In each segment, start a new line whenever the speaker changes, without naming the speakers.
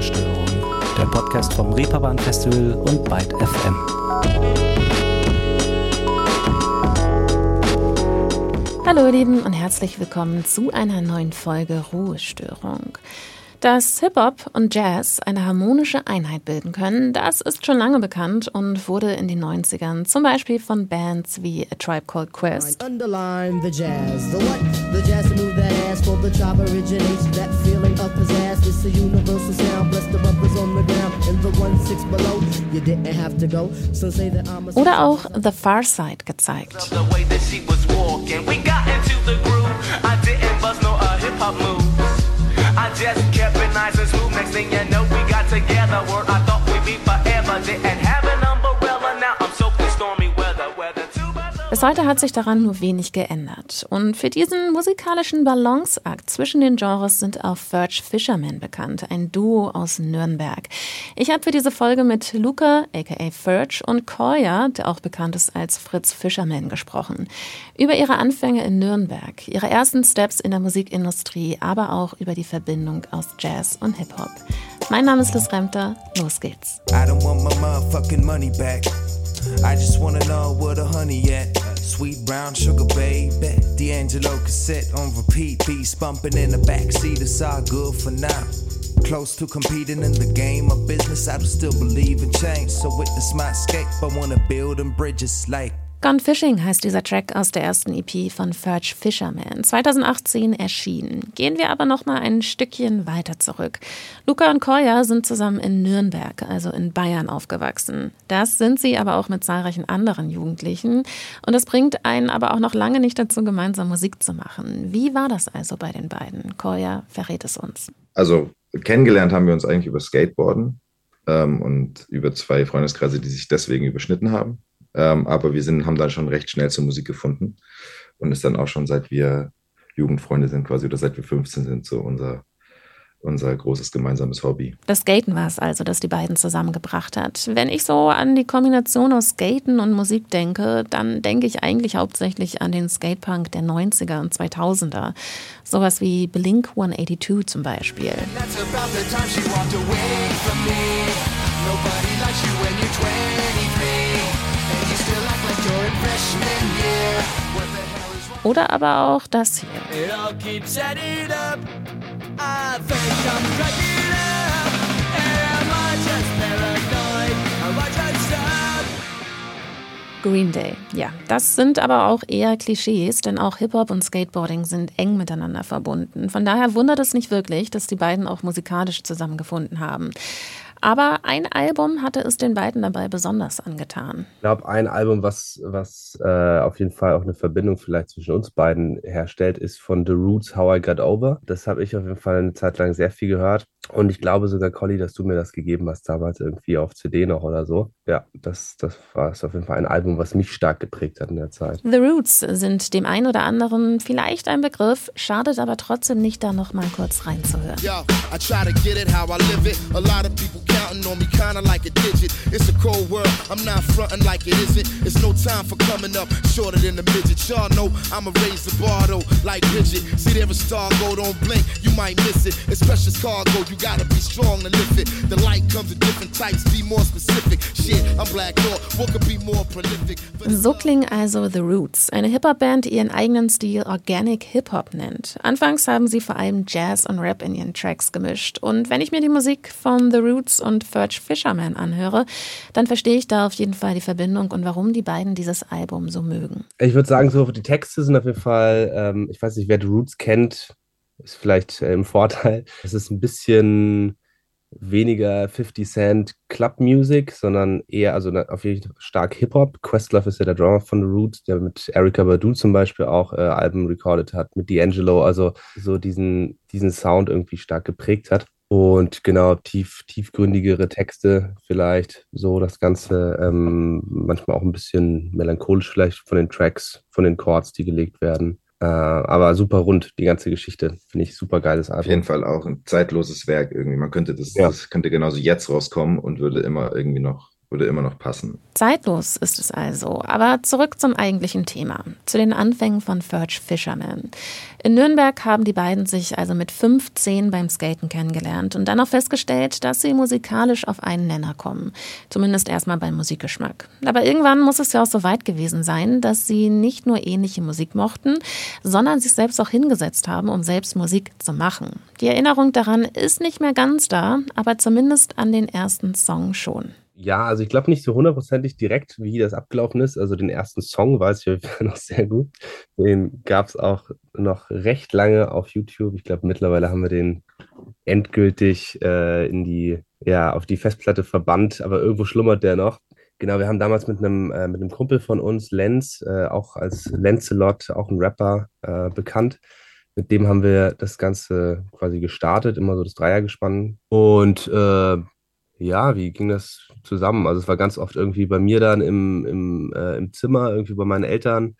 Ruhestörung, der Podcast vom Reeperbahn Festival und Byte FM.
Hallo ihr Lieben und herzlich willkommen zu einer neuen Folge Ruhestörung. Dass Hip-Hop und Jazz eine harmonische Einheit bilden können, das ist schon lange bekannt und wurde in den 90ern zum Beispiel von Bands wie A Tribe Called Quest. Oder auch The Far Side gezeigt.
groove. I didn't Thing you know, we got together. Word I thought we'd be forever. Didn't
Bis heute hat sich daran nur wenig geändert. Und für diesen musikalischen Balanceakt zwischen den Genres sind auch Ferch Fisherman bekannt, ein Duo aus Nürnberg. Ich habe für diese Folge mit Luca, aka Ferch, und Koya, der auch bekannt ist als Fritz Fisherman, gesprochen. Über ihre Anfänge in Nürnberg, ihre ersten Steps in der Musikindustrie, aber auch über die Verbindung aus Jazz und Hip-Hop. Mein Name ist Liz Remter, los geht's.
I don't want my money back. I just wanna know where the honey at. Sweet brown sugar baby. D'Angelo cassette on repeat. Beats bumping in the backseat. It's all good for now. Close to competing in the game of business. I do still believe in change. So witness my escape. I wanna build them bridges like.
Gone Fishing heißt dieser Track aus der ersten EP von Ferch Fisherman, 2018 erschienen. Gehen wir aber noch mal ein Stückchen weiter zurück. Luca und Koya sind zusammen in Nürnberg, also in Bayern, aufgewachsen. Das sind sie aber auch mit zahlreichen anderen Jugendlichen. Und das bringt einen aber auch noch lange nicht dazu, gemeinsam Musik zu machen. Wie war das also bei den beiden? Koya verrät es uns.
also kennengelernt haben wir uns eigentlich über Skateboarden ähm, und über zwei Freundeskreise, die sich deswegen überschnitten haben. Ähm, aber wir sind, haben dann schon recht schnell zur Musik gefunden und ist dann auch schon seit wir Jugendfreunde sind quasi oder seit wir 15 sind so unser, unser großes gemeinsames Hobby.
Das Skaten war es also, das die beiden zusammengebracht hat. Wenn ich so an die Kombination aus Skaten und Musik denke, dann denke ich eigentlich hauptsächlich an den Skatepunk der 90er und 2000er. Sowas wie Blink 182 zum Beispiel.
That's about the time she walked away from me. Nobody likes you when you're 23.
Oder aber auch das hier. Green Day. Ja, das sind aber auch eher Klischees, denn auch Hip-Hop und Skateboarding sind eng miteinander verbunden. Von daher wundert es nicht wirklich, dass die beiden auch musikalisch zusammengefunden haben. Aber ein Album hatte es den beiden dabei besonders angetan.
Ich glaube, ein Album, was, was äh, auf jeden Fall auch eine Verbindung vielleicht zwischen uns beiden herstellt, ist von The Roots How I Got Over. Das habe ich auf jeden Fall eine Zeit lang sehr viel gehört. Und ich glaube sogar, Colli, dass du mir das gegeben hast, damals irgendwie auf CD noch oder so. Ja, das, das war auf jeden Fall ein Album, was mich stark geprägt hat in der Zeit.
The Roots sind dem einen oder anderen vielleicht ein Begriff, schadet aber trotzdem nicht, da noch mal kurz reinzuhören.
Yo, I try to get it how I live it. A lot of people counting on me kinda like a digit. It's a cold world, I'm not fronting like it isn't. It's no time for coming up shorter than a midget. Y'all know I'ma raise the bar though, like Bridget. See there a star go, don't blink, you might miss it. It's precious cargo, you gotta be strong to lift it. The light comes in different types, be more specific. Shit, I'm Black Thought, what could be more prolific?
So klingen also The Roots, eine Hip-Hop-Band, die ihren eigenen Stil Organic Hip-Hop nennt. Anfangs haben sie vor allem Jazz und Rap in ihren Tracks gemischt. Und wenn ich mir die Musik von The Roots und Ferch Fisherman anhöre, dann verstehe ich da auf jeden Fall die Verbindung und warum die beiden dieses Album so mögen.
Ich würde sagen, so die Texte sind auf jeden Fall, ähm, ich weiß nicht, wer The Roots kennt, ist vielleicht äh, im Vorteil. Es ist ein bisschen weniger 50 Cent Club Music, sondern eher, also auf jeden Fall stark Hip-Hop. Questlove ist ja der Drummer von The Roots, der mit Erykah Badu zum Beispiel auch äh, Alben recorded hat, mit D'Angelo, also so diesen, diesen Sound irgendwie stark geprägt hat. Und genau, tief, tiefgründigere Texte vielleicht, so das Ganze, ähm, manchmal auch ein bisschen melancholisch vielleicht von den Tracks, von den Chords, die gelegt werden. Äh, aber super rund, die ganze Geschichte. Finde ich super geiles
Auf
Album.
jeden Fall auch ein zeitloses Werk irgendwie. Man könnte das,
Ja.
das könnte genauso jetzt rauskommen und würde immer irgendwie noch würde immer noch passen.
Zeitlos ist es also. Aber zurück zum eigentlichen Thema, zu den Anfängen von Ferch Fisherman. In Nürnberg haben die beiden sich also mit 15 beim Skaten kennengelernt und dann auch festgestellt, dass sie musikalisch auf einen Nenner kommen. Zumindest erstmal beim Musikgeschmack. Aber irgendwann muss es ja auch so weit gewesen sein, dass sie nicht nur ähnliche Musik mochten, sondern sich selbst auch hingesetzt haben, um selbst Musik zu machen. Die Erinnerung daran ist nicht mehr ganz da, aber zumindest an den ersten Song schon.
Ja, also ich glaube nicht so hundertprozentig direkt, wie das abgelaufen ist. Also den ersten Song weiß ich noch sehr gut. Den gab es auch noch recht lange auf YouTube. Ich glaube, mittlerweile haben wir den endgültig äh, in die, ja, auf die Festplatte verbannt, aber irgendwo schlummert der noch. Genau, wir haben damals mit einem, äh, mit einem Kumpel von uns, Lenz, äh, auch als Lenzelot, auch ein Rapper, äh, bekannt. Mit dem haben wir das Ganze quasi gestartet, immer so das Dreiergespann. Und äh, ja, wie ging das zusammen? Also es war ganz oft irgendwie bei mir dann im, im, äh, im Zimmer, irgendwie bei meinen Eltern.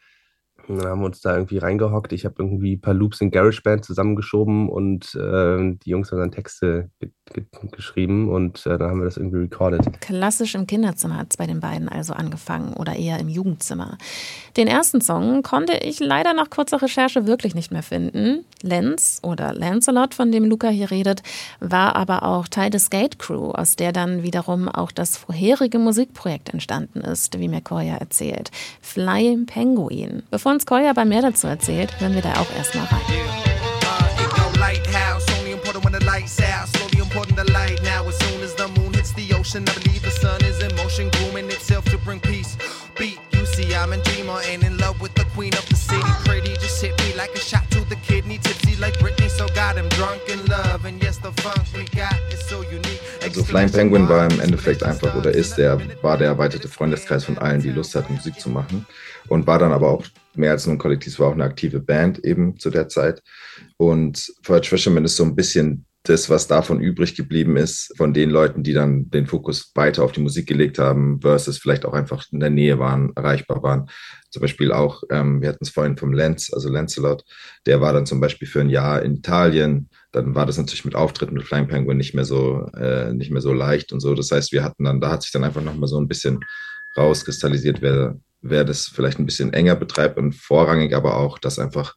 Und dann haben wir uns da irgendwie reingehockt. Ich habe irgendwie ein paar Loops in GarageBand zusammengeschoben und äh, die Jungs haben dann Texte ge ge geschrieben und äh, dann haben wir das irgendwie recorded.
Klassisch im Kinderzimmer hat es bei den beiden also angefangen oder eher im Jugendzimmer. Den ersten Song konnte ich leider nach kurzer Recherche wirklich nicht mehr finden. Lenz oder Lancelot, von dem Luca hier redet, war aber auch Teil des Skate Crew, aus der dann wiederum auch das vorherige Musikprojekt entstanden ist, wie mir Koya erzählt. Fly Penguin. Bevor uns Koya aber mehr dazu erzählt, hören wir da auch erstmal rein.
in I'm a dreamer and in love with the queen of the city. Pretty, just hit me like a shot to the kidney. Tipsy like Britney, so got him drunk in love. And yes, the funk we got.
Also Flying Penguin war im Endeffekt einfach oder ist der, war der erweiterte Freundeskreis von allen, die Lust hatten, Musik zu machen. Und war dann aber auch mehr als nur ein Kollektiv, war auch eine aktive Band eben zu der Zeit. Und Forge Fisherman ist so ein bisschen das, was davon übrig geblieben ist, von den Leuten, die dann den Fokus weiter auf die Musik gelegt haben, versus vielleicht auch einfach in der Nähe waren, erreichbar waren. Zum Beispiel auch, ähm, wir hatten es vorhin vom Lenz, also Lancelot, der war dann zum Beispiel für ein Jahr in Italien. Dann war das natürlich mit Auftritten mit Flying Penguin nicht mehr so, äh, nicht mehr so leicht und so. Das heißt, wir hatten dann, da hat sich dann einfach nochmal so ein bisschen rauskristallisiert, wer, wer das vielleicht ein bisschen enger betreibt und vorrangig aber auch, dass einfach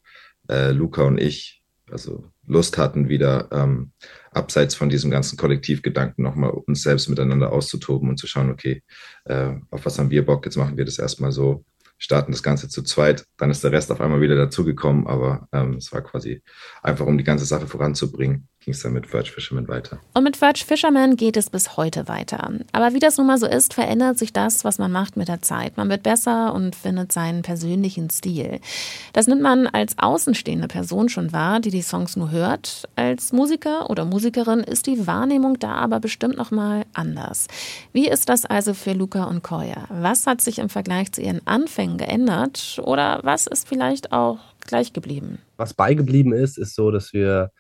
äh, Luca und ich also Lust hatten, wieder ähm, abseits von diesem ganzen Kollektivgedanken nochmal uns selbst miteinander auszutoben und zu schauen, okay, äh, auf was haben wir Bock, jetzt machen wir das erstmal so, starten das Ganze zu zweit, dann ist der Rest auf einmal wieder dazugekommen, aber ähm, es war quasi einfach, um die ganze Sache voranzubringen, ging es dann mit Verge Fisherman weiter.
Und mit Verge Fisherman geht es bis heute weiter. Aber wie das nun mal so ist, verändert sich das, was man macht mit der Zeit. Man wird besser und findet seinen persönlichen Stil. Das nimmt man als außenstehende Person schon wahr, die die Songs nur hört. Als Musiker oder Musikerin ist die Wahrnehmung da aber bestimmt noch mal anders. Wie ist das also für Luca und Koya? Was hat sich im Vergleich zu ihren Anfängen geändert oder was ist vielleicht auch gleich geblieben?
Was beigeblieben ist, ist so, dass wir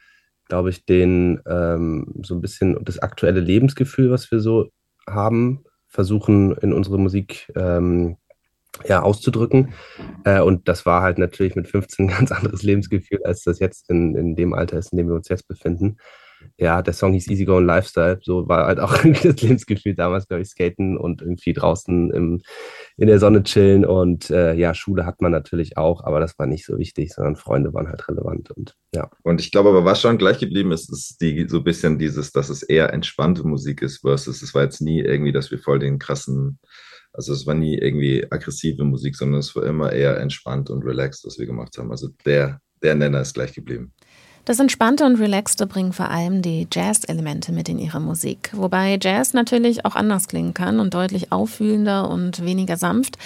glaube ich, den ähm, so ein bisschen das aktuelle Lebensgefühl, was wir so haben, versuchen in unsere Musik ähm, ja, auszudrücken. Äh, und das war halt natürlich mit 15 ein ganz anderes Lebensgefühl, als das jetzt in, in dem Alter ist, in dem wir uns jetzt befinden ja, der Song hieß Easy Going Lifestyle. So war halt auch das Lebensgefühl damals, glaube ich, skaten und irgendwie draußen im, in der Sonne chillen. Und äh, ja, Schule hat man natürlich auch, aber das war nicht so wichtig, sondern Freunde waren halt relevant und ja.
Und ich glaube aber, was schon gleich geblieben ist, ist die, so ein bisschen dieses, dass es eher entspannte Musik ist, versus es war jetzt nie irgendwie, dass wir voll den krassen also es war nie irgendwie aggressive Musik, sondern es war immer eher entspannt und relaxed, was wir gemacht haben. Also der, der Nenner ist gleich geblieben.
Das Entspannte und Relaxte bringen vor allem die Jazz-Elemente mit in ihre Musik. Wobei Jazz natürlich auch anders klingen kann und deutlich auffühlender und weniger sanft.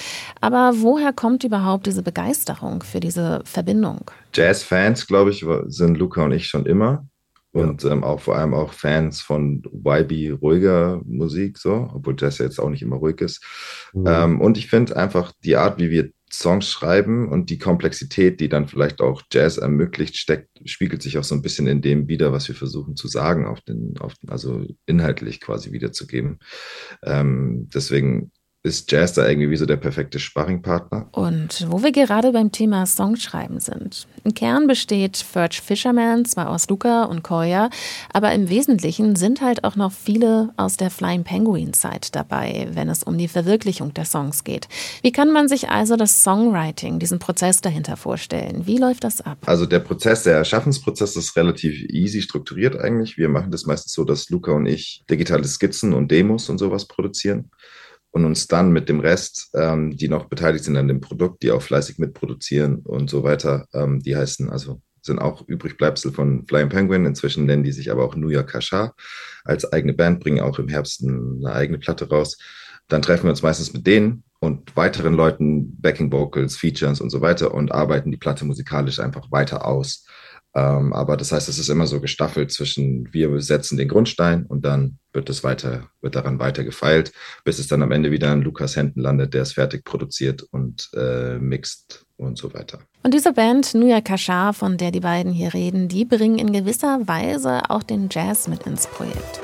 Aber woher kommt überhaupt diese Begeisterung für diese Verbindung?
Jazz-Fans, glaube ich, sind Luca und ich schon immer. Und ähm, auch vor allem auch Fans von YB ruhiger Musik, so, obwohl Jazz ja jetzt auch nicht immer ruhig ist. Mhm. Ähm, und ich finde einfach die Art, wie wir Songs schreiben und die Komplexität, die dann vielleicht auch Jazz ermöglicht, steckt, spiegelt sich auch so ein bisschen in dem wieder, was wir versuchen zu sagen, auf den, auf den, also inhaltlich quasi wiederzugeben. Ähm, deswegen ist Jazz da irgendwie wie so der perfekte Sparringpartner.
Und wo wir gerade beim Thema Songschreiben sind. Im Kern besteht Ferch Fisherman zwar aus Luca und Koya, aber im Wesentlichen sind halt auch noch viele aus der Flying Penguin Zeit dabei, wenn es um die Verwirklichung der Songs geht. Wie kann man sich also das Songwriting, diesen Prozess dahinter vorstellen? Wie läuft das ab?
Also der Prozess, der Erschaffensprozess ist relativ easy strukturiert eigentlich. Wir machen das meistens so, dass Luca und ich digitale Skizzen und Demos und sowas produzieren und uns dann mit dem Rest, ähm, die noch beteiligt sind an dem Produkt, die auch fleißig mitproduzieren und so weiter, ähm, die heißen also sind auch Übrigbleibsel von Flying Penguin. Inzwischen nennen die sich aber auch New York Kashar als eigene Band, bringen auch im Herbst eine eigene Platte raus. Dann treffen wir uns meistens mit denen und weiteren Leuten, Backing Vocals, Features und so weiter und arbeiten die Platte musikalisch einfach weiter aus. Ähm, aber das heißt, es ist immer so gestaffelt zwischen wir setzen den Grundstein und dann wird es weiter, wird daran weiter gefeilt, bis es dann am Ende wieder in Lukas Händen landet, der es fertig produziert und äh, mixt und so weiter.
Und diese Band Nuya Kashar, von der die beiden hier reden, die bringen in gewisser Weise auch den Jazz mit ins Projekt.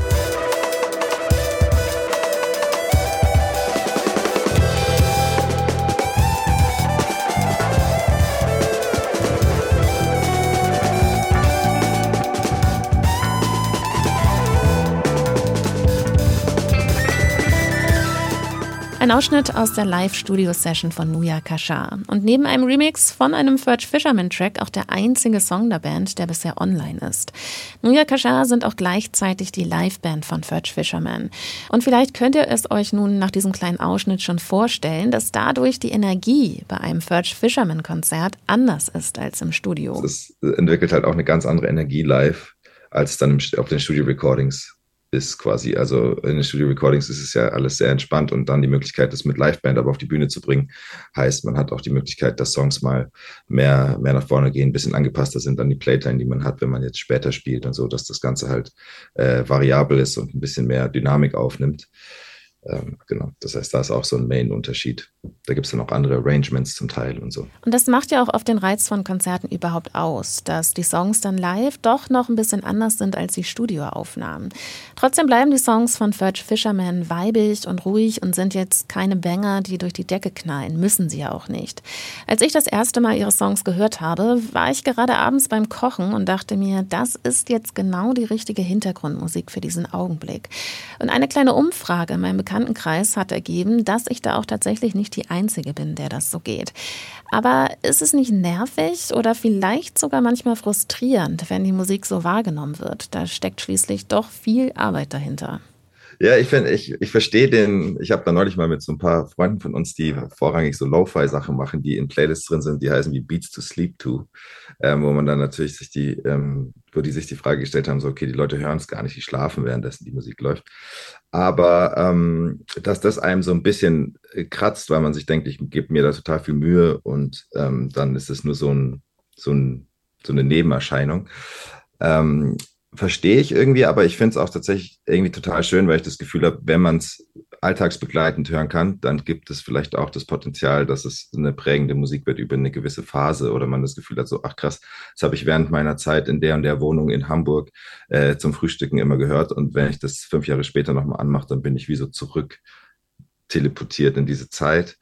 Ein Ausschnitt aus der Live-Studio-Session von Nuya Kashar. Und neben einem Remix von einem Ferch Fisherman-Track auch der einzige Song der Band, der bisher online ist. Nuya Kashar sind auch gleichzeitig die Live-Band von Ferch Fisherman. Und vielleicht könnt ihr es euch nun nach diesem kleinen Ausschnitt schon vorstellen, dass dadurch die Energie bei einem Ferch Fisherman-Konzert anders ist als im Studio.
Es entwickelt halt auch eine ganz andere Energie live als dann auf den Studio-Recordings ist quasi. Also in den Studio Recordings ist es ja alles sehr entspannt und dann die Möglichkeit, das mit Liveband aber auf die Bühne zu bringen, heißt, man hat auch die Möglichkeit, dass Songs mal mehr, mehr nach vorne gehen, ein bisschen angepasster sind an die Playtime, die man hat, wenn man jetzt später spielt und so, dass das Ganze halt äh, variabel ist und ein bisschen mehr Dynamik aufnimmt. Ähm, genau, das heißt, da ist auch so ein Main-Unterschied. Da gibt es dann auch andere Arrangements zum Teil und so.
Und das macht ja auch oft den Reiz von Konzerten überhaupt aus, dass die Songs dann live doch noch ein bisschen anders sind als die Studioaufnahmen. Trotzdem bleiben die Songs von Ferch Fisherman weibig und ruhig und sind jetzt keine Banger, die durch die Decke knallen. Müssen sie ja auch nicht. Als ich das erste Mal ihre Songs gehört habe, war ich gerade abends beim Kochen und dachte mir, das ist jetzt genau die richtige Hintergrundmusik für diesen Augenblick. Und eine kleine Umfrage in meinem Bekanntenkreis hat ergeben, dass ich da auch tatsächlich nicht die Einzige bin, der das so geht. Aber ist es nicht nervig oder vielleicht sogar manchmal frustrierend, wenn die Musik so wahrgenommen wird? Da steckt schließlich doch viel Arbeit dahinter.
Ja, ich finde, ich, ich verstehe den, ich habe da neulich mal mit so ein paar Freunden von uns, die vorrangig so Lo-Fi-Sachen machen, die in Playlists drin sind, die heißen wie Beats to Sleep To, ähm, wo man dann natürlich sich die, ähm, wo die sich die Frage gestellt haben, so, okay, die Leute hören es gar nicht, die schlafen, währenddessen die Musik läuft. Aber ähm, dass das einem so ein bisschen äh, kratzt, weil man sich denkt, ich gebe mir da total viel Mühe und ähm, dann ist es nur so, ein, so, ein, so eine Nebenerscheinung. Ähm, verstehe ich irgendwie, aber ich finde es auch tatsächlich irgendwie total schön, weil ich das Gefühl habe, wenn man es alltagsbegleitend hören kann, dann gibt es vielleicht auch das Potenzial, dass es eine prägende Musik wird über eine gewisse Phase oder man das Gefühl hat, so, ach krass, das habe ich während meiner Zeit in der und der Wohnung in Hamburg äh, zum Frühstücken immer gehört und wenn ich das fünf Jahre später nochmal anmache, dann bin ich wie so zurück teleportiert in diese Zeit.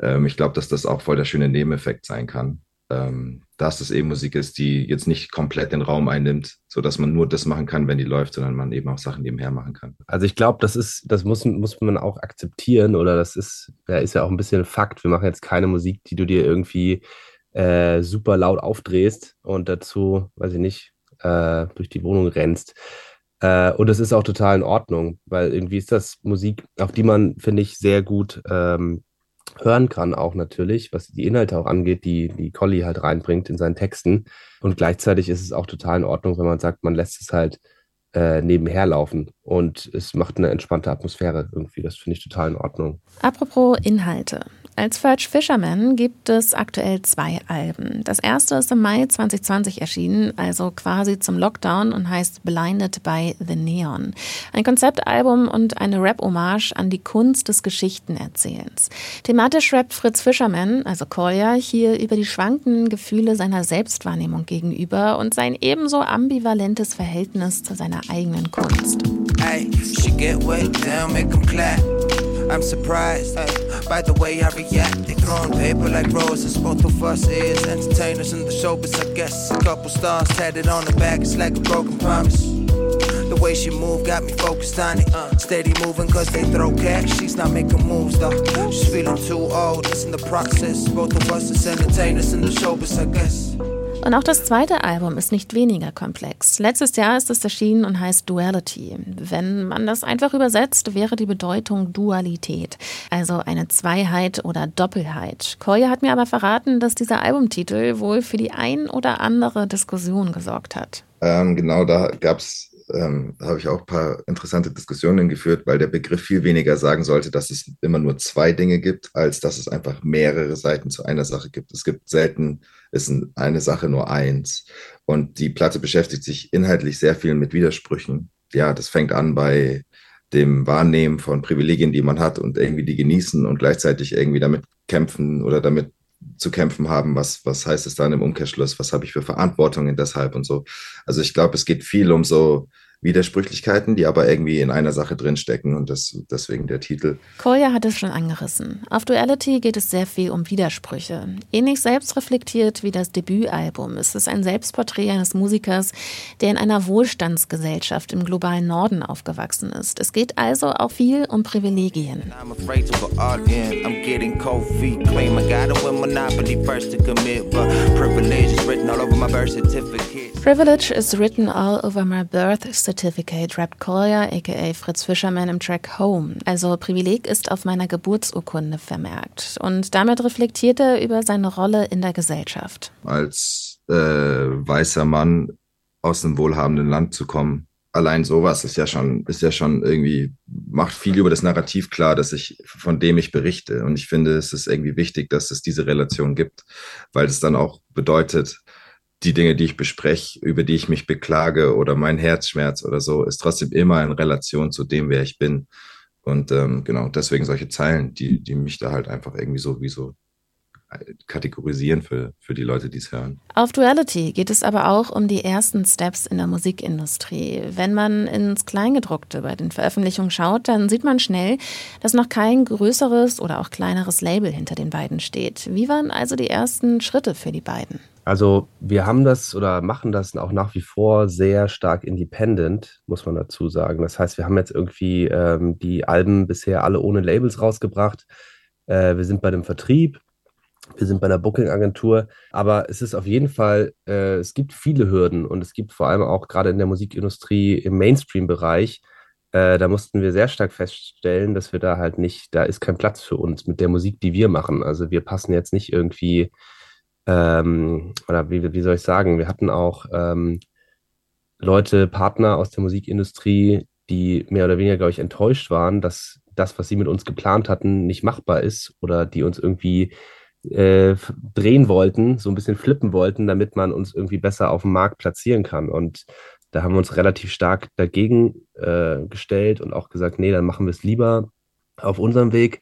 Ähm, ich glaube, dass das auch voll der schöne Nebeneffekt sein kann ähm, dass es eben Musik ist, die jetzt nicht komplett den Raum einnimmt, so dass man nur das machen kann, wenn die läuft, sondern man eben auch Sachen nebenher machen kann.
Also ich glaube, das ist, das muss, muss man auch akzeptieren oder das ist, da ist ja auch ein bisschen Fakt. Wir machen jetzt keine Musik, die du dir irgendwie äh, super laut aufdrehst und dazu, weiß ich nicht, äh, durch die Wohnung rennst. Äh, und das ist auch total in Ordnung, weil irgendwie ist das Musik, auf die man, finde ich, sehr gut ähm, hören kann, auch natürlich, was die Inhalte auch angeht, die, die Colli halt reinbringt in seinen Texten. Und gleichzeitig ist es auch total in Ordnung, wenn man sagt, man lässt es halt äh, nebenher laufen und es macht eine entspannte Atmosphäre irgendwie. Das finde ich total in Ordnung.
Apropos Inhalte. Als Ferch Fisherman gibt es aktuell zwei Alben. Das erste ist im Mai 2020 erschienen, also quasi zum Lockdown und heißt Blinded by the Neon. Ein Konzeptalbum und eine Rap-Hommage an die Kunst des Geschichtenerzählens. Thematisch rappt Fritz Fisherman, also Kolja, hier über die schwankenden Gefühle seiner Selbstwahrnehmung gegenüber und sein ebenso ambivalentes Verhältnis zu seiner eigenen Kunst.
Hey,
I'm surprised by the way I react. They throwing paper like roses. Both of us is entertainers in the showbiz, I guess. A couple stars tatted on the back, it's like a broken promise. The way she move got me focused on it. Uh, steady moving cause they throw cash. She's not making moves though. She's feeling too old. It's in the process. Both of us is entertainers in the showbiz, I guess.
Und auch das zweite Album ist nicht weniger komplex. Letztes Jahr ist es erschienen und heißt Duality. Wenn man das einfach übersetzt, wäre die Bedeutung Dualität, also eine Zweiheit oder Doppelheit. Koya hat mir aber verraten, dass dieser Albumtitel wohl für die ein oder andere Diskussion gesorgt hat.
Ähm, genau, da gab es ähm, habe ich auch ein paar interessante Diskussionen geführt, weil der Begriff viel weniger sagen sollte, dass es immer nur zwei Dinge gibt, als dass es einfach mehrere Seiten zu einer Sache gibt. Es gibt selten, ist eine Sache nur eins. Und die Platte beschäftigt sich inhaltlich sehr viel mit Widersprüchen. Ja, das fängt an bei dem Wahrnehmen von Privilegien, die man hat und irgendwie die genießen und gleichzeitig irgendwie damit kämpfen oder damit zu kämpfen haben, was, was heißt es dann im Umkehrschluss, was habe ich für Verantwortungen deshalb und so. Also ich glaube, es geht viel um so Widersprüchlichkeiten, die aber irgendwie in einer Sache drinstecken und das, deswegen der Titel.
Kolja hat es schon angerissen. Auf Duality geht es sehr viel um Widersprüche. Ähnlich selbstreflektiert wie das Debütalbum ist es ein Selbstporträt eines Musikers, der in einer Wohlstandsgesellschaft im globalen Norden aufgewachsen ist. Es geht also auch viel um Privilegien.
Privilege is written all over my birth certificate.
Certificate, rappt Collier, aka Fritz Fischerman im Track Home. Also Privileg ist auf meiner Geburtsurkunde vermerkt. Und damit reflektiert er über seine Rolle in der Gesellschaft.
Als äh, weißer Mann aus einem wohlhabenden Land zu kommen, allein sowas ist ja schon, ist ja schon irgendwie, macht viel über das Narrativ klar, dass ich, von dem ich berichte. Und ich finde, es ist irgendwie wichtig, dass es diese Relation gibt, weil es dann auch bedeutet, die Dinge, die ich bespreche, über die ich mich beklage oder mein Herzschmerz oder so, ist trotzdem immer in Relation zu dem, wer ich bin. Und ähm, genau, deswegen solche Zeilen, die, die mich da halt einfach irgendwie so wie so kategorisieren für, für die Leute, die es hören.
Auf Duality geht es aber auch um die ersten Steps in der Musikindustrie. Wenn man ins Kleingedruckte bei den Veröffentlichungen schaut, dann sieht man schnell, dass noch kein größeres oder auch kleineres Label hinter den beiden steht. Wie waren also die ersten Schritte für die beiden?
Also wir haben das oder machen das auch nach wie vor sehr stark independent, muss man dazu sagen. Das heißt, wir haben jetzt irgendwie ähm, die Alben bisher alle ohne Labels rausgebracht. Äh, wir sind bei dem Vertrieb, wir sind bei einer Booking-Agentur, aber es ist auf jeden Fall, äh, es gibt viele Hürden und es gibt vor allem auch gerade in der Musikindustrie im Mainstream-Bereich, äh, da mussten wir sehr stark feststellen, dass wir da halt nicht, da ist kein Platz für uns mit der Musik, die wir machen. Also wir passen jetzt nicht irgendwie, ähm, oder wie, wie soll ich sagen, wir hatten auch ähm, Leute, Partner aus der Musikindustrie, die mehr oder weniger, glaube ich, enttäuscht waren, dass das, was sie mit uns geplant hatten, nicht machbar ist oder die uns irgendwie äh, drehen wollten, so ein bisschen flippen wollten, damit man uns irgendwie besser auf dem Markt platzieren kann. Und da haben wir uns relativ stark dagegen äh, gestellt und auch gesagt, nee, dann machen wir es lieber auf unserem Weg.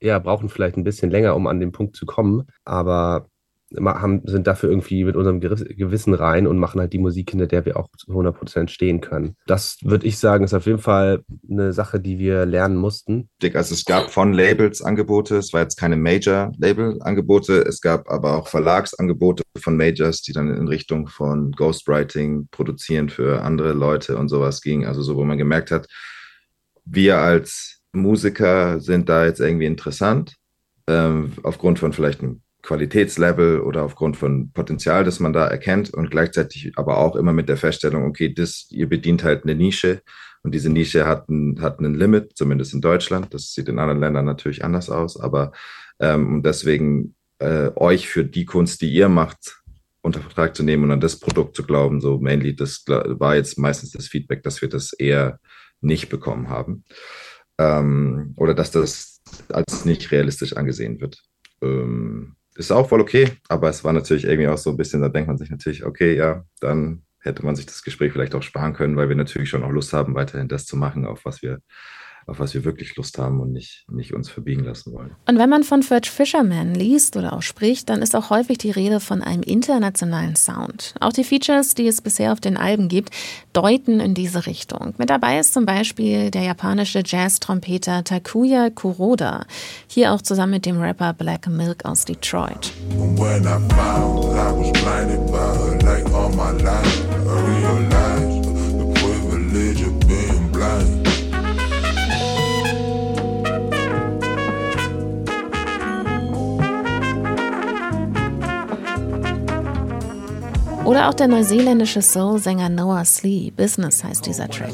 Ja, brauchen vielleicht ein bisschen länger, um an den Punkt zu kommen, aber haben, sind dafür irgendwie mit unserem Gewissen rein und machen halt die Musik, hinter der wir auch zu 100% stehen können. Das würde ich sagen, ist auf jeden Fall eine Sache, die wir lernen mussten.
Also es gab von Labels Angebote, es war jetzt keine Major-Label-Angebote, es gab aber auch Verlagsangebote von Majors, die dann in Richtung von Ghostwriting, produzieren für andere Leute und sowas ging. Also so, wo man gemerkt hat, wir als Musiker sind da jetzt irgendwie interessant, ähm, aufgrund von vielleicht einem Qualitätslevel oder aufgrund von Potenzial, das man da erkennt und gleichzeitig aber auch immer mit der Feststellung, okay, das, ihr bedient halt eine Nische und diese Nische hat ein, hat einen Limit, zumindest in Deutschland. Das sieht in anderen Ländern natürlich anders aus, aber ähm, deswegen äh, euch für die Kunst, die ihr macht, unter Vertrag zu nehmen und an das Produkt zu glauben, so mainly, das war jetzt meistens das Feedback, dass wir das eher nicht bekommen haben. Ähm, oder dass das als nicht realistisch angesehen wird. Ähm, ist auch voll okay, aber es war natürlich irgendwie auch so ein bisschen, da denkt man sich natürlich, okay, ja, dann hätte man sich das Gespräch vielleicht auch sparen können, weil wir natürlich schon auch Lust haben, weiterhin das zu machen, auf was wir auf was wir wirklich Lust haben und nicht, nicht uns verbiegen lassen wollen.
Und wenn man von Fudge Fisherman liest oder auch spricht, dann ist auch häufig die Rede von einem internationalen Sound. Auch die Features, die es bisher auf den Alben gibt, deuten in diese Richtung. Mit dabei ist zum Beispiel der japanische Jazz-Trompeter Takuya Kuroda. Hier auch zusammen mit dem Rapper Black Milk aus Detroit. When I found I was blinded by her like all my life, I realized the Oder auch der neuseeländische Soul-Sänger Noah Slee. Business heißt dieser Track.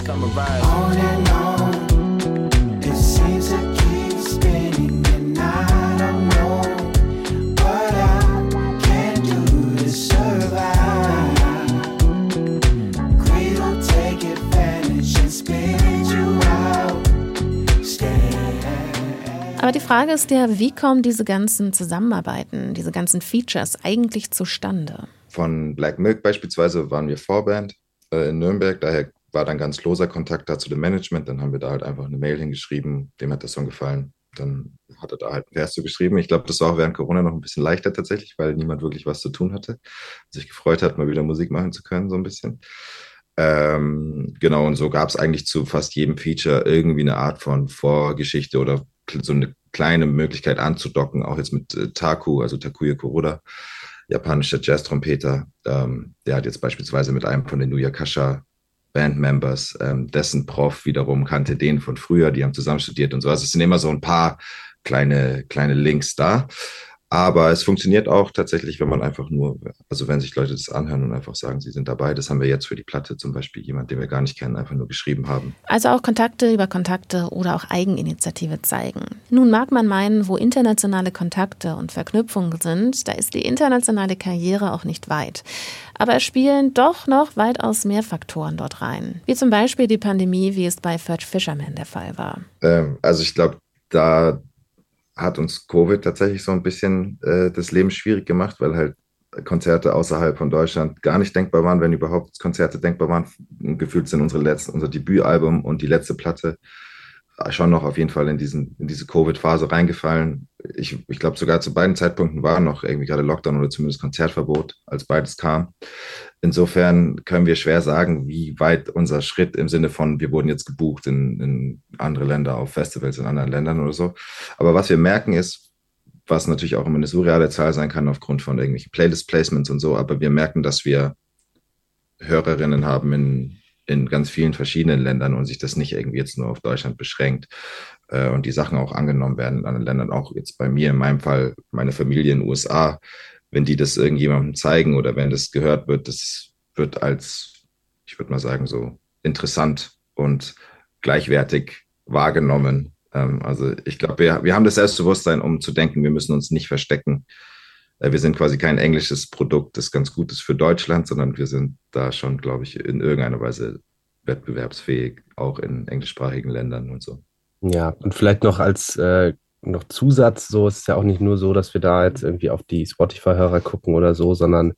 Die Frage ist ja, wie kommen diese ganzen Zusammenarbeiten, diese ganzen Features eigentlich zustande?
Von Black Milk beispielsweise waren wir Vorband äh, in Nürnberg, daher war dann ganz loser Kontakt da zu dem Management. Dann haben wir da halt einfach eine Mail hingeschrieben, dem hat der Song gefallen. Dann hat er da halt einen Vers geschrieben. Ich glaube, das war auch während Corona noch ein bisschen leichter tatsächlich, weil niemand wirklich was zu tun hatte. Sich gefreut hat, mal wieder Musik machen zu können, so ein bisschen. Ähm, genau, und so gab es eigentlich zu fast jedem Feature irgendwie eine Art von Vorgeschichte oder so eine kleine Möglichkeit anzudocken, auch jetzt mit äh, Taku, also Takuya Kuroda, japanischer Jazz-Trompeter. Ähm, der hat jetzt beispielsweise mit einem von den Nuyakasha Bandmembers, ähm, dessen Prof wiederum kannte den von früher, die haben zusammen studiert und so. Also es sind immer so ein paar kleine, kleine Links da. Aber es funktioniert auch tatsächlich, wenn man einfach nur, also wenn sich Leute das anhören und einfach sagen, sie sind dabei. Das haben wir jetzt für die Platte zum Beispiel jemand, den wir gar nicht kennen, einfach nur geschrieben haben.
Also auch Kontakte über Kontakte oder auch Eigeninitiative zeigen. Nun mag man meinen, wo internationale Kontakte und Verknüpfungen sind, da ist die internationale Karriere auch nicht weit. Aber es spielen doch noch weitaus mehr Faktoren dort rein. Wie zum Beispiel die Pandemie, wie es bei Fudge Fisherman der Fall war.
Ähm, also ich glaube, da hat uns Covid tatsächlich so ein bisschen äh, das Leben schwierig gemacht, weil halt Konzerte außerhalb von Deutschland gar nicht denkbar waren, wenn überhaupt Konzerte denkbar waren. Gefühlt sind unsere letzten, unser Debütalbum und die letzte Platte schon noch auf jeden Fall in, diesen, in diese Covid-Phase reingefallen. Ich, ich glaube, sogar zu beiden Zeitpunkten war noch irgendwie gerade Lockdown oder zumindest Konzertverbot, als beides kam. Insofern können wir schwer sagen, wie weit unser Schritt im Sinne von, wir wurden jetzt gebucht in, in andere Länder, auf Festivals in anderen Ländern oder so. Aber was wir merken ist, was natürlich auch immer eine surreale Zahl sein kann aufgrund von irgendwelchen Playlist-Placements und so, aber wir merken, dass wir Hörerinnen haben in in ganz vielen verschiedenen Ländern und sich das nicht irgendwie jetzt nur auf Deutschland beschränkt äh, und die Sachen auch angenommen werden in anderen Ländern, auch jetzt bei mir in meinem Fall, meine Familie in den USA, wenn die das irgendjemandem zeigen oder wenn das gehört wird, das wird als, ich würde mal sagen, so interessant und gleichwertig wahrgenommen. Ähm, also ich glaube, wir, wir haben das Selbstbewusstsein, um zu denken, wir müssen uns nicht verstecken. Äh, wir sind quasi kein englisches Produkt, das ganz gut ist für Deutschland, sondern wir sind da schon, glaube ich, in irgendeiner Weise wettbewerbsfähig, auch in englischsprachigen Ländern und so.
Ja, und vielleicht noch als äh, noch Zusatz, so ist es ja auch nicht nur so, dass wir da jetzt irgendwie auf die Spotify-Hörer gucken oder so, sondern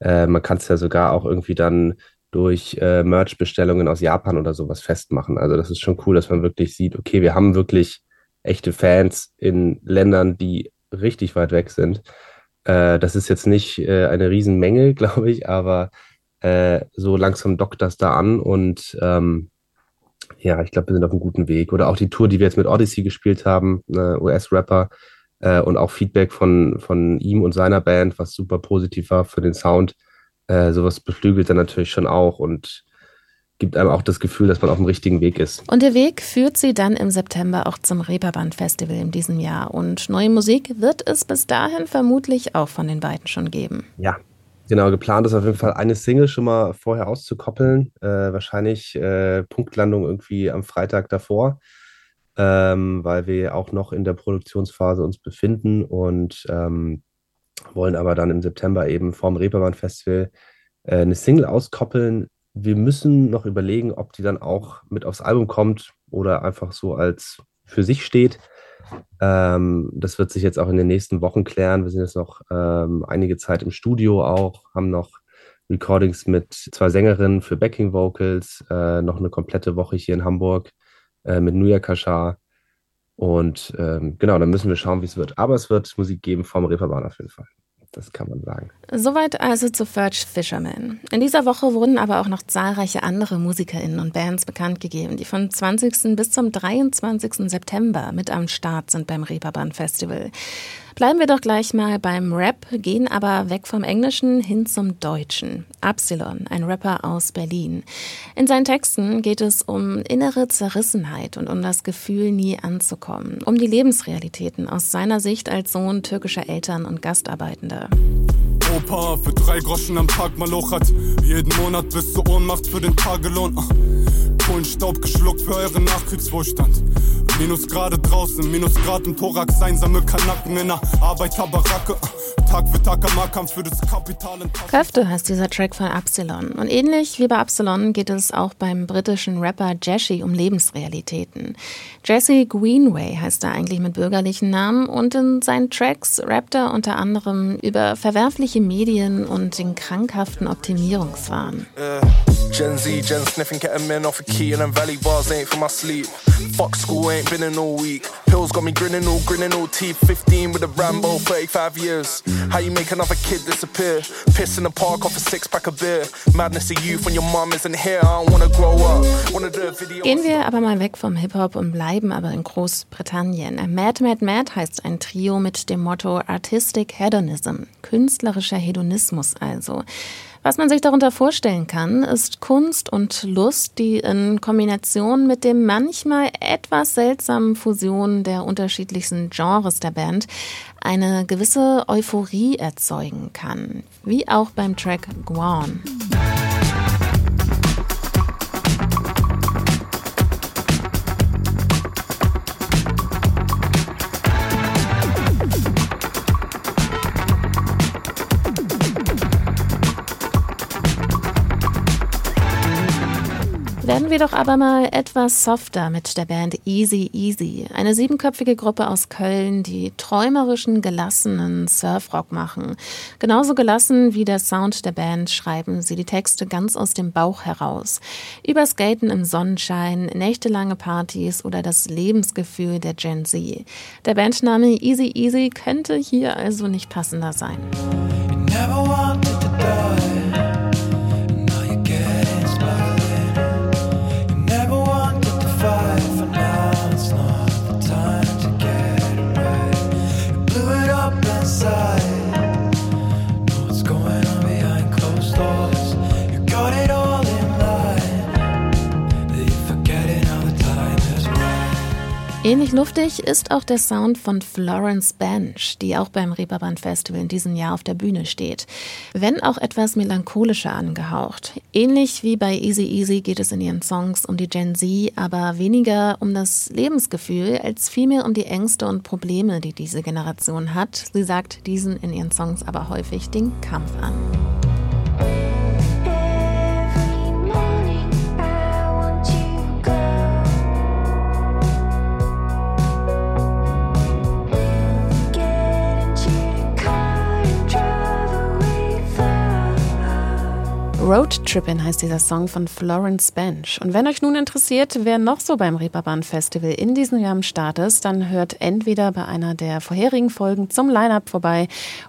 äh, man kann es ja sogar auch irgendwie dann durch äh, Merch-Bestellungen aus Japan oder sowas festmachen. Also das ist schon cool, dass man wirklich sieht, okay, wir haben wirklich echte Fans in Ländern, die richtig weit weg sind. Äh, das ist jetzt nicht äh, eine Riesenmenge, glaube ich, aber äh, so langsam dockt das da an und ähm, ja, ich glaube, wir sind auf einem guten Weg. Oder auch die Tour, die wir jetzt mit Odyssey gespielt haben, ne, US-Rapper, äh, und auch Feedback von, von ihm und seiner Band, was super positiv war für den Sound. Äh, sowas beflügelt dann natürlich schon auch und gibt einem auch das Gefühl, dass man auf dem richtigen Weg ist.
Und der Weg führt sie dann im September auch zum Reeperbahn Festival in diesem Jahr. Und neue Musik wird es bis dahin vermutlich auch von den beiden schon geben.
Ja, genau. Geplant ist auf jeden Fall eine Single schon mal vorher auszukoppeln. Äh, wahrscheinlich äh, Punktlandung irgendwie am Freitag davor, ähm, weil wir auch noch in der Produktionsphase uns befinden und ähm, wollen aber dann im September eben vorm Reeperbahn Festival äh, eine Single auskoppeln, wir müssen noch überlegen, ob die dann auch mit aufs Album kommt oder einfach so als für sich steht. Ähm, das wird sich jetzt auch in den nächsten Wochen klären. Wir sind jetzt noch ähm, einige Zeit im Studio auch, haben noch Recordings mit zwei Sängerinnen für Backing Vocals, äh, noch eine komplette Woche hier in Hamburg äh, mit Nuya Kashar. Und ähm, genau, dann müssen wir schauen, wie es wird. Aber es wird Musik geben vom Reeperbahn auf jeden Fall. Das kann man sagen.
Soweit also zu Ferch Fisherman. In dieser Woche wurden aber auch noch zahlreiche andere MusikerInnen und Bands bekannt gegeben, die vom 20. bis zum 23. September mit am Start sind beim Reeperbahn Festival. Bleiben wir doch gleich mal beim Rap, gehen aber weg vom Englischen hin zum Deutschen. Absilon, ein Rapper aus Berlin. In seinen Texten geht es um innere Zerrissenheit und um das Gefühl, nie anzukommen. Um die Lebensrealitäten aus seiner Sicht als Sohn türkischer Eltern und Gastarbeitender.
Opa für drei Groschen am Tag malochert. Jeden Monat bis zur Ohnmacht für den Tagelohn. Kohlenstaub geschluckt für euren Nachkriegswohlstand. Minusgrade draußen, Minusgrad im Thorax, einsame Kanacken in der Arbeiterbaracke. Tag für Tag am Markampf für das Kapital
Köfte heißt dieser Track von Absalon. Und ähnlich wie bei Absalon geht es auch beim britischen Rapper Jesse um Lebensrealitäten. Jesse Greenway heißt er eigentlich mit bürgerlichen Namen und in seinen Tracks rappt er unter anderem über verwerfliche Medien und den krankhaften Optimierungswahn.
Uh, Gen Z, Gen sniffing ketamine off a key and them valley bars ain't for my sleep. Fuck school, ain't been in all week. Pills got me grinning all, grinning all teeth. 15 with a Rambo, 35 years. How you make another kid disappear? Piss in the park off a six pack of beer. Madness of youth when your mom isn't here. I don't wanna grow up. Wanna do video.
Gehen wir aber mal weg vom Hip-Hop und bleiben aber in Großbritannien. Mad Mad Mad heißt ein Trio mit dem Motto Artistic Hedonism, künstlerischer Hedonismus also. Was man sich darunter vorstellen kann, ist Kunst und Lust, die in Kombination mit dem manchmal etwas seltsamen Fusion der unterschiedlichsten Genres der Band eine gewisse Euphorie erzeugen kann, wie auch beim Track Guan. Wir doch aber mal etwas softer mit der Band Easy Easy. Eine siebenköpfige Gruppe aus Köln, die träumerischen, gelassenen Surfrock machen. Genauso gelassen wie der Sound der Band schreiben sie die Texte ganz aus dem Bauch heraus. Über Skaten im Sonnenschein, nächtelange Partys oder das Lebensgefühl der Gen Z. Der Bandname Easy Easy könnte hier also nicht passender sein. side. Ähnlich luftig ist auch der Sound von Florence Bench, die auch beim Reeperbahn Festival in diesem Jahr auf der Bühne steht. Wenn auch etwas melancholischer angehaucht. Ähnlich wie bei Easy Easy geht es in ihren Songs um die Gen Z, aber weniger um das Lebensgefühl, als vielmehr um die Ängste und Probleme, die diese Generation hat. Sie sagt diesen in ihren Songs aber häufig den Kampf an. Road Trippin' heißt dieser Song von Florence Bench. Und wenn euch nun interessiert, wer noch so beim Reeperbahn Festival in diesem Jahr am Start ist, dann hört entweder bei einer der vorherigen Folgen zum Line-Up vorbei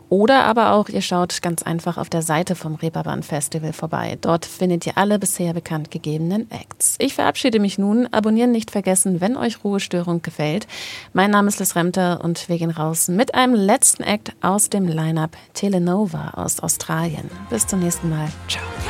oder aber auch ihr schaut ganz einfach auf der Seite vom Reeperbahn Festival vorbei. Dort findet ihr alle bisher bekannt gegebenen Acts. Ich verabschiede mich nun. Abonnieren nicht vergessen, wenn euch Ruhestörung gefällt. Mein Name ist Liz Remter und wir gehen raus mit einem letzten Act aus dem Line-Up Telenova aus Australien. Bis zum nächsten Mal. Ciao.